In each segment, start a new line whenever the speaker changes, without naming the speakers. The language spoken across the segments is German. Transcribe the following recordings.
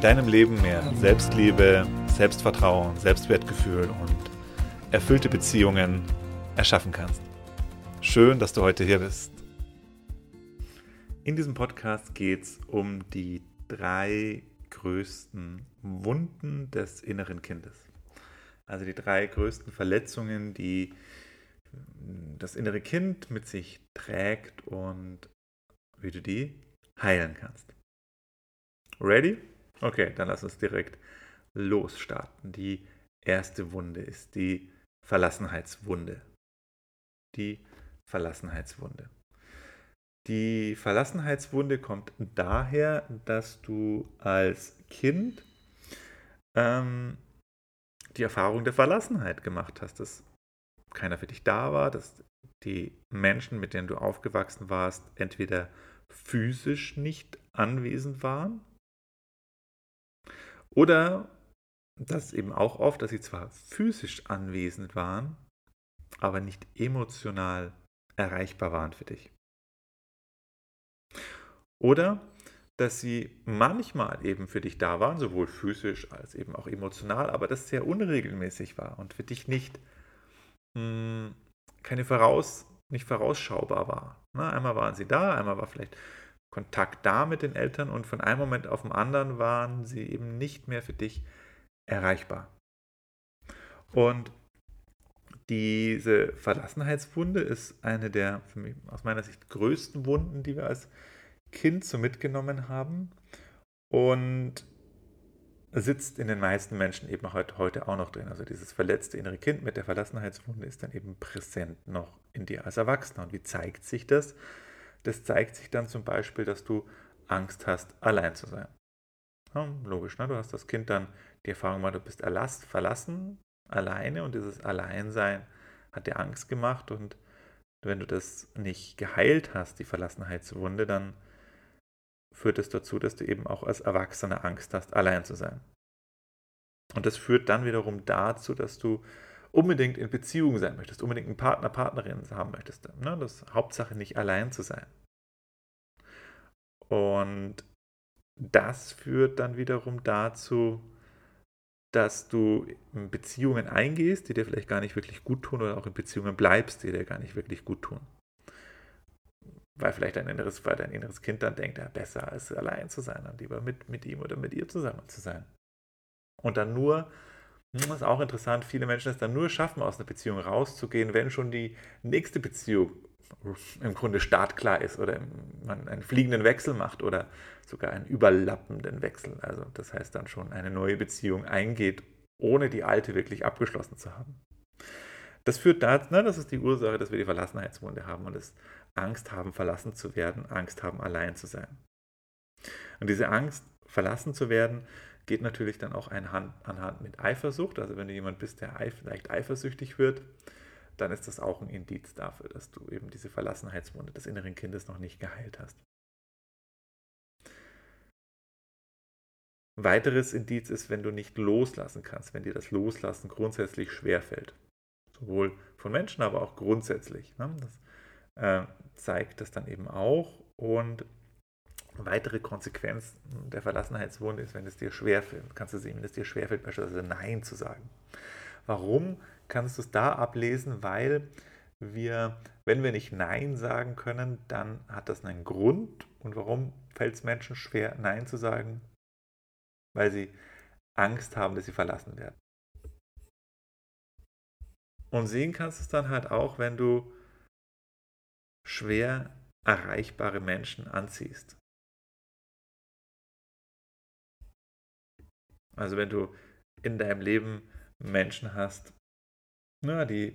deinem Leben mehr Selbstliebe, Selbstvertrauen, Selbstwertgefühl und erfüllte Beziehungen erschaffen kannst. Schön, dass du heute hier bist. In diesem Podcast geht es um die drei größten Wunden des inneren Kindes. Also die drei größten Verletzungen, die das innere Kind mit sich trägt und wie du die heilen kannst. Ready? Okay, dann lass uns direkt losstarten. Die erste Wunde ist die Verlassenheitswunde. Die Verlassenheitswunde. Die Verlassenheitswunde kommt daher, dass du als Kind ähm, die Erfahrung der Verlassenheit gemacht hast, dass keiner für dich da war, dass die Menschen, mit denen du aufgewachsen warst, entweder physisch nicht anwesend waren oder das eben auch oft, dass sie zwar physisch anwesend waren, aber nicht emotional erreichbar waren für dich. Oder dass sie manchmal eben für dich da waren, sowohl physisch als eben auch emotional, aber das sehr unregelmäßig war und für dich nicht mh, hm, keine voraus, nicht vorausschaubar war. Na, einmal waren sie da, einmal war vielleicht Kontakt da mit den Eltern und von einem Moment auf den anderen waren sie eben nicht mehr für dich erreichbar. Und diese Verlassenheitswunde ist eine der mich, aus meiner Sicht größten Wunden, die wir als Kind so mitgenommen haben und sitzt in den meisten Menschen eben heute auch noch drin. Also dieses verletzte innere Kind mit der Verlassenheitswunde ist dann eben präsent noch in dir als Erwachsener. Und wie zeigt sich das? Das zeigt sich dann zum Beispiel, dass du Angst hast, allein zu sein. Ja, logisch, ne? du hast das Kind dann die Erfahrung gemacht, du bist erlasst, verlassen, alleine und dieses Alleinsein hat dir Angst gemacht und wenn du das nicht geheilt hast, die Verlassenheitswunde, dann führt es dazu, dass du eben auch als Erwachsener Angst hast, allein zu sein. Und das führt dann wiederum dazu, dass du unbedingt in Beziehung sein möchtest, unbedingt einen Partner, Partnerin haben möchtest. Ne? Das Hauptsache nicht allein zu sein. Und das führt dann wiederum dazu, dass du in Beziehungen eingehst, die dir vielleicht gar nicht wirklich gut tun, oder auch in Beziehungen bleibst, die dir gar nicht wirklich gut tun. Weil vielleicht dein inneres, weil dein inneres Kind dann denkt, ja, besser als allein zu sein, dann lieber mit, mit ihm oder mit ihr zusammen zu sein. Und dann nur das ist auch interessant, viele Menschen es dann nur schaffen, aus einer Beziehung rauszugehen, wenn schon die nächste Beziehung im Grunde startklar ist oder man einen fliegenden Wechsel macht oder sogar einen überlappenden Wechsel. Also das heißt dann schon eine neue Beziehung eingeht, ohne die alte wirklich abgeschlossen zu haben. Das führt dazu, ne, das ist die Ursache, dass wir die Verlassenheitswunde haben und das Angst haben, verlassen zu werden, Angst haben, allein zu sein. Und diese Angst, verlassen zu werden, geht natürlich dann auch anhand, anhand mit Eifersucht. Also wenn du jemand bist, der eif leicht eifersüchtig wird, dann ist das auch ein Indiz dafür, dass du eben diese Verlassenheitswunde des inneren Kindes noch nicht geheilt hast. Weiteres Indiz ist, wenn du nicht loslassen kannst, wenn dir das Loslassen grundsätzlich schwerfällt. Sowohl von Menschen, aber auch grundsätzlich. Ne? Das äh, zeigt das dann eben auch. Und weitere Konsequenz der Verlassenheitswunde ist, wenn es dir schwerfällt. Kannst du sehen, wenn es dir schwerfällt, beispielsweise Nein zu sagen. Warum kannst du es da ablesen? Weil wir, wenn wir nicht Nein sagen können, dann hat das einen Grund. Und warum fällt es Menschen schwer, Nein zu sagen? Weil sie Angst haben, dass sie verlassen werden. Und sehen kannst du es dann halt auch, wenn du schwer erreichbare Menschen anziehst. Also wenn du in deinem Leben Menschen hast, na, die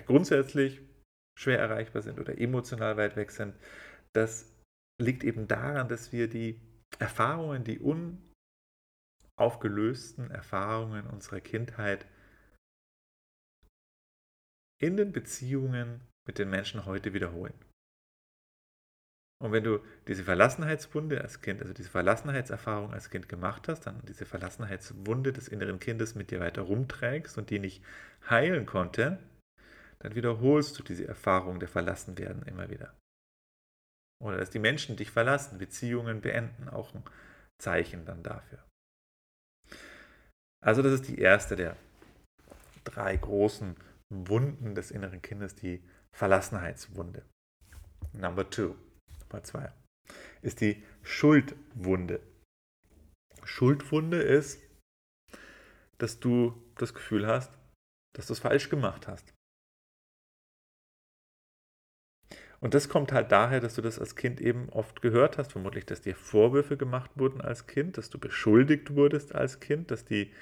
grundsätzlich schwer erreichbar sind oder emotional weit weg sind, das liegt eben daran, dass wir die Erfahrungen, die aufgelösten Erfahrungen unserer Kindheit in den Beziehungen mit den Menschen heute wiederholen. Und wenn du diese Verlassenheitswunde als Kind, also diese Verlassenheitserfahrung als Kind gemacht hast, dann diese Verlassenheitswunde des inneren Kindes mit dir weiter rumträgst und die nicht heilen konnte, dann wiederholst du diese Erfahrung der Verlassenwerden immer wieder. Oder dass die Menschen dich verlassen, Beziehungen beenden, auch ein Zeichen dann dafür. Also das ist die erste der drei großen Wunden des inneren Kindes, die Verlassenheitswunde. Number two. Nummer zwei ist die Schuldwunde. Schuldwunde ist, dass du das Gefühl hast, dass du es falsch gemacht hast. Und das kommt halt daher, dass du das als Kind eben oft gehört hast, vermutlich, dass dir Vorwürfe gemacht wurden als Kind, dass du beschuldigt wurdest als Kind, dass die,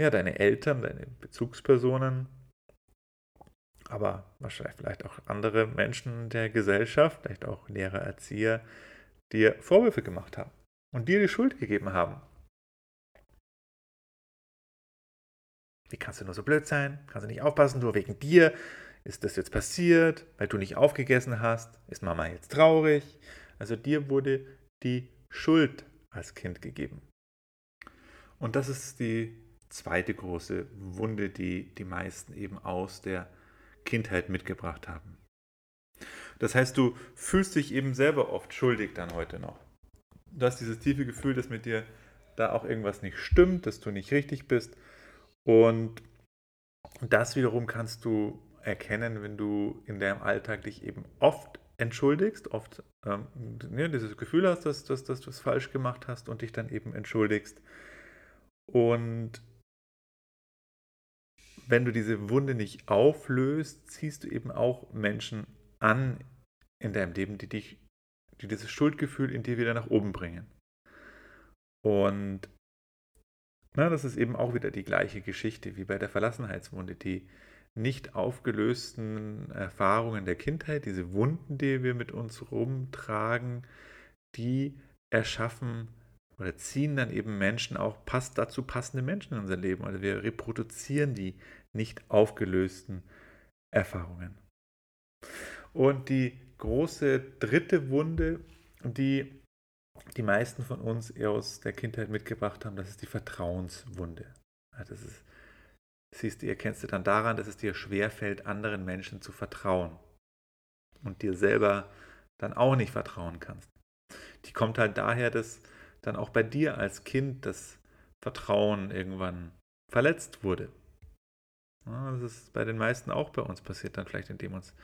ja, deine Eltern, deine Bezugspersonen aber wahrscheinlich vielleicht auch andere Menschen der Gesellschaft, vielleicht auch Lehrer, Erzieher, dir Vorwürfe gemacht haben und dir die Schuld gegeben haben. Wie kannst du nur so blöd sein? Kannst du nicht aufpassen? Nur wegen dir ist das jetzt passiert, weil du nicht aufgegessen hast. Ist Mama jetzt traurig? Also dir wurde die Schuld als Kind gegeben. Und das ist die zweite große Wunde, die die meisten eben aus der Kindheit mitgebracht haben. Das heißt, du fühlst dich eben selber oft schuldig dann heute noch. Du hast dieses tiefe Gefühl, dass mit dir da auch irgendwas nicht stimmt, dass du nicht richtig bist. Und das wiederum kannst du erkennen, wenn du in deinem Alltag dich eben oft entschuldigst, oft ähm, ja, dieses Gefühl hast, dass, dass, dass du es falsch gemacht hast und dich dann eben entschuldigst. Und wenn du diese Wunde nicht auflöst, ziehst du eben auch Menschen an in deinem Leben, die dich, die dieses Schuldgefühl in dir wieder nach oben bringen. Und na, das ist eben auch wieder die gleiche Geschichte wie bei der Verlassenheitswunde, die nicht aufgelösten Erfahrungen der Kindheit, diese Wunden, die wir mit uns rumtragen, die erschaffen oder ziehen dann eben Menschen auch passt dazu passende Menschen in unser Leben. Also wir reproduzieren die nicht aufgelösten Erfahrungen. Und die große dritte Wunde, die die meisten von uns eher aus der Kindheit mitgebracht haben, das ist die Vertrauenswunde. Das ist, siehst du, ihr kennst du dann daran, dass es dir schwerfällt, anderen Menschen zu vertrauen und dir selber dann auch nicht vertrauen kannst. Die kommt halt daher, dass dann auch bei dir als Kind das Vertrauen irgendwann verletzt wurde. Ja, das ist bei den meisten auch bei uns passiert, dann vielleicht indem uns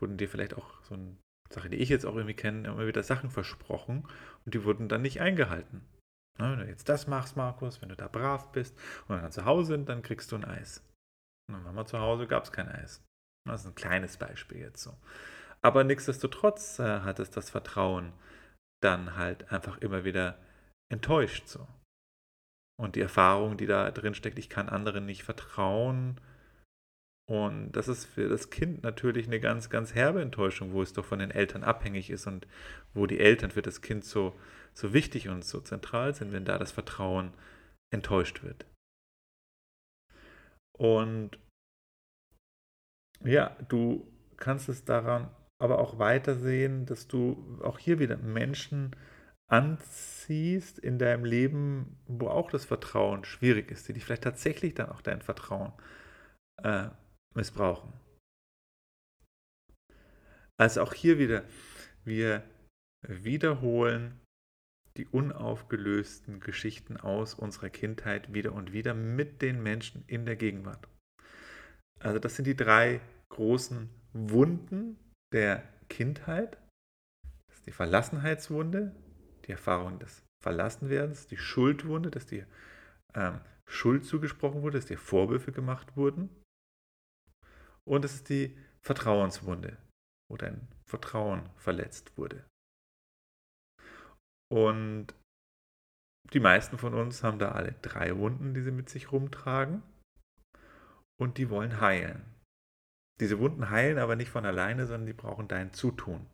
wurden dir vielleicht auch so eine Sache, die ich jetzt auch irgendwie kenne, immer wieder Sachen versprochen und die wurden dann nicht eingehalten. Ja, wenn du jetzt das machst, Markus, wenn du da brav bist und dann zu Hause sind, dann kriegst du ein Eis. Und dann waren wir zu Hause, gab es kein Eis. Das ist ein kleines Beispiel jetzt so. Aber nichtsdestotrotz äh, hat es das Vertrauen dann halt einfach immer wieder enttäuscht so. Und die Erfahrung, die da drin steckt, ich kann anderen nicht vertrauen. Und das ist für das Kind natürlich eine ganz, ganz herbe Enttäuschung, wo es doch von den Eltern abhängig ist und wo die Eltern für das Kind so, so wichtig und so zentral sind, wenn da das Vertrauen enttäuscht wird. Und ja, du kannst es daran aber auch weitersehen, dass du auch hier wieder Menschen anziehst in deinem Leben, wo auch das Vertrauen schwierig ist, die dich vielleicht tatsächlich dann auch dein Vertrauen äh, missbrauchen. Also auch hier wieder, wir wiederholen die unaufgelösten Geschichten aus unserer Kindheit wieder und wieder mit den Menschen in der Gegenwart. Also das sind die drei großen Wunden der Kindheit. Das ist die Verlassenheitswunde, die Erfahrung des Verlassenwerdens, die Schuldwunde, dass dir ähm, Schuld zugesprochen wurde, dass dir Vorwürfe gemacht wurden. Und es ist die Vertrauenswunde, wo dein Vertrauen verletzt wurde. Und die meisten von uns haben da alle drei Wunden, die sie mit sich rumtragen. Und die wollen heilen. Diese Wunden heilen aber nicht von alleine, sondern die brauchen dein Zutun.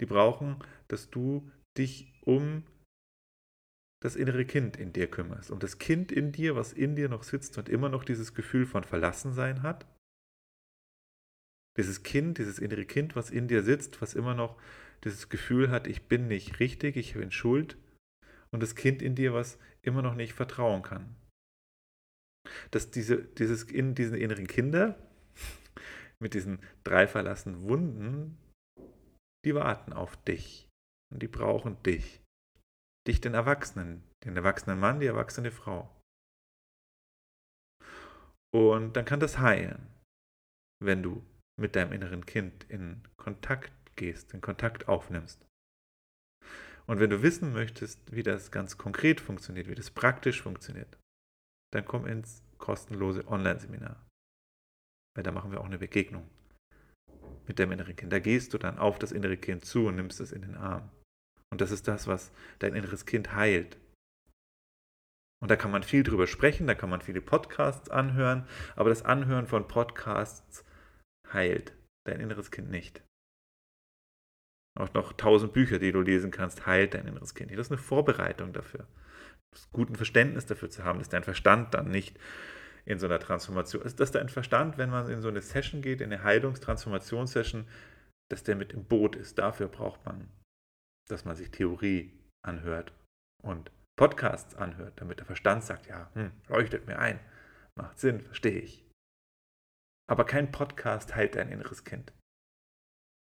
Die brauchen, dass du dich um das innere Kind in dir kümmerst, um das Kind in dir, was in dir noch sitzt und immer noch dieses Gefühl von Verlassensein hat. Dieses Kind, dieses innere Kind, was in dir sitzt, was immer noch dieses Gefühl hat, ich bin nicht richtig, ich bin schuld. Und das Kind in dir, was immer noch nicht vertrauen kann. Dass diese, dieses, in diesen inneren Kinder mit diesen drei verlassenen Wunden, die warten auf dich. Und die brauchen dich. Dich, den Erwachsenen, den erwachsenen Mann, die erwachsene Frau. Und dann kann das heilen, wenn du mit deinem inneren Kind in Kontakt gehst, in Kontakt aufnimmst. Und wenn du wissen möchtest, wie das ganz konkret funktioniert, wie das praktisch funktioniert, dann komm ins kostenlose Online-Seminar. Weil da machen wir auch eine Begegnung mit dem inneren Kind. Da gehst du dann auf das innere Kind zu und nimmst es in den Arm. Und das ist das, was dein inneres Kind heilt. Und da kann man viel drüber sprechen, da kann man viele Podcasts anhören, aber das Anhören von Podcasts heilt dein inneres Kind nicht. Auch noch tausend Bücher, die du lesen kannst, heilt dein inneres Kind. Das ist eine Vorbereitung dafür. Das guten Verständnis dafür zu haben, dass dein Verstand dann nicht in so einer Transformation ist, dass dein Verstand, wenn man in so eine Session geht, in eine Heilungstransformationssession, dass der mit im Boot ist. Dafür braucht man, dass man sich Theorie anhört und Podcasts anhört, damit der Verstand sagt, ja, hm, leuchtet mir ein, macht Sinn, verstehe ich. Aber kein Podcast heilt dein inneres Kind.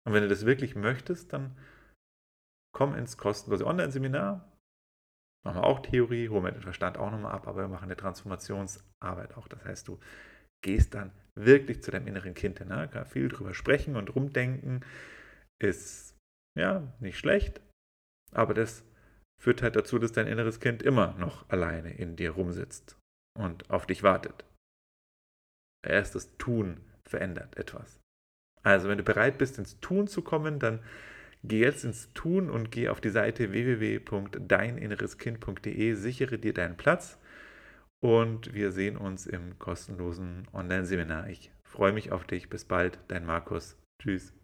Und wenn du das wirklich möchtest, dann komm ins kostenlose Online-Seminar. Machen wir auch Theorie, holen wir den Verstand auch nochmal ab, aber wir machen eine Transformationsarbeit auch. Das heißt, du gehst dann wirklich zu deinem inneren Kind hin. Ne? Kann viel drüber sprechen und rumdenken. Ist ja nicht schlecht, aber das führt halt dazu, dass dein inneres Kind immer noch alleine in dir rumsitzt und auf dich wartet. Erst das Tun verändert etwas. Also, wenn du bereit bist, ins Tun zu kommen, dann geh jetzt ins Tun und geh auf die Seite www.deininnereskind.de, sichere dir deinen Platz und wir sehen uns im kostenlosen Online-Seminar. Ich freue mich auf dich. Bis bald, dein Markus. Tschüss.